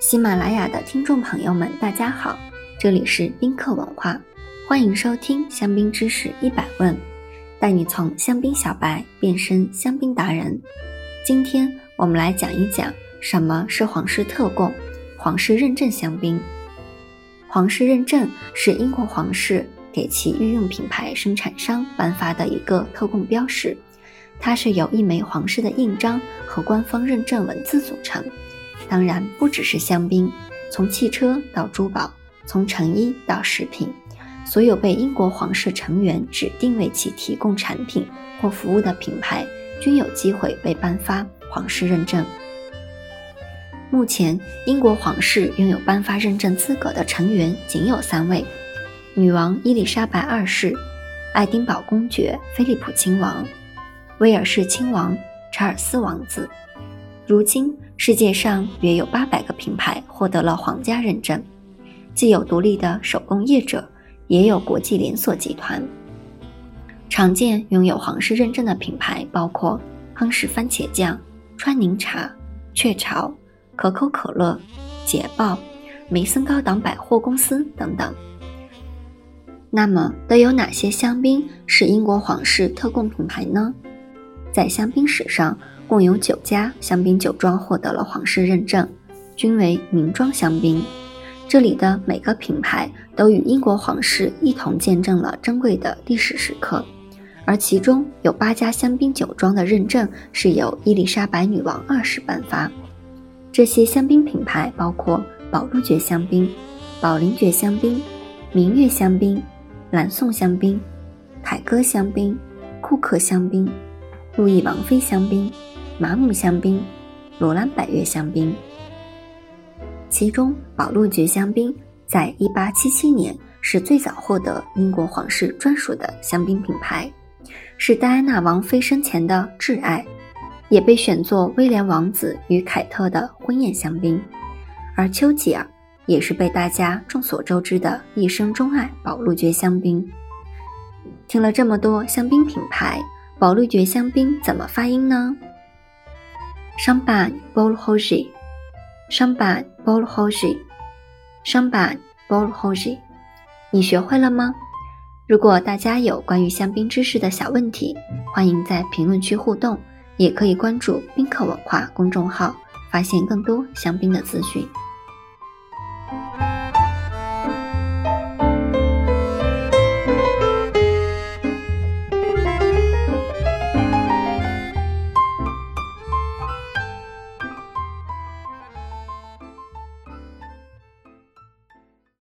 喜马拉雅的听众朋友们，大家好，这里是宾客文化，欢迎收听香槟知识一百问，带你从香槟小白变身香槟达人。今天我们来讲一讲什么是皇室特供、皇室认证香槟。皇室认证是英国皇室给其御用品牌生产商颁发的一个特供标识，它是由一枚皇室的印章和官方认证文字组成。当然不只是香槟，从汽车到珠宝，从成衣到食品，所有被英国皇室成员指定为其提供产品或服务的品牌，均有机会被颁发皇室认证。目前，英国皇室拥有颁发认证资格的成员仅有三位：女王伊丽莎白二世、爱丁堡公爵菲利普亲王、威尔士亲王查尔斯王子。如今，世界上约有八百个品牌获得了皇家认证，既有独立的手工业者，也有国际连锁集团。常见拥有皇室认证的品牌包括亨氏番茄酱、川宁茶、雀巢、可口可乐、捷豹、梅森高档百货公司等等。那么，都有哪些香槟是英国皇室特供品牌呢？在香槟史上。共有九家香槟酒庄获得了皇室认证，均为名庄香槟。这里的每个品牌都与英国皇室一同见证了珍贵的历史时刻，而其中有八家香槟酒庄的认证是由伊丽莎白女王二世颁发。这些香槟品牌包括宝路爵香槟、宝林爵香槟、明月香槟、蓝颂香槟、凯歌香槟、库克香槟、路易王妃香槟。马姆香槟、罗兰百悦香槟，其中宝路爵香槟在1877年是最早获得英国皇室专属的香槟品牌，是戴安娜王妃生前的挚爱，也被选作威廉王子与凯特的婚宴香槟。而丘吉尔也是被大家众所周知的一生钟爱宝路爵香槟。听了这么多香槟品牌，宝路爵香槟怎么发音呢？商办 bol hoji，商办 bol hoji，商办 bol hoji，你学会了吗？如果大家有关于香槟知识的小问题，欢迎在评论区互动，也可以关注宾客文化公众号，发现更多香槟的资讯。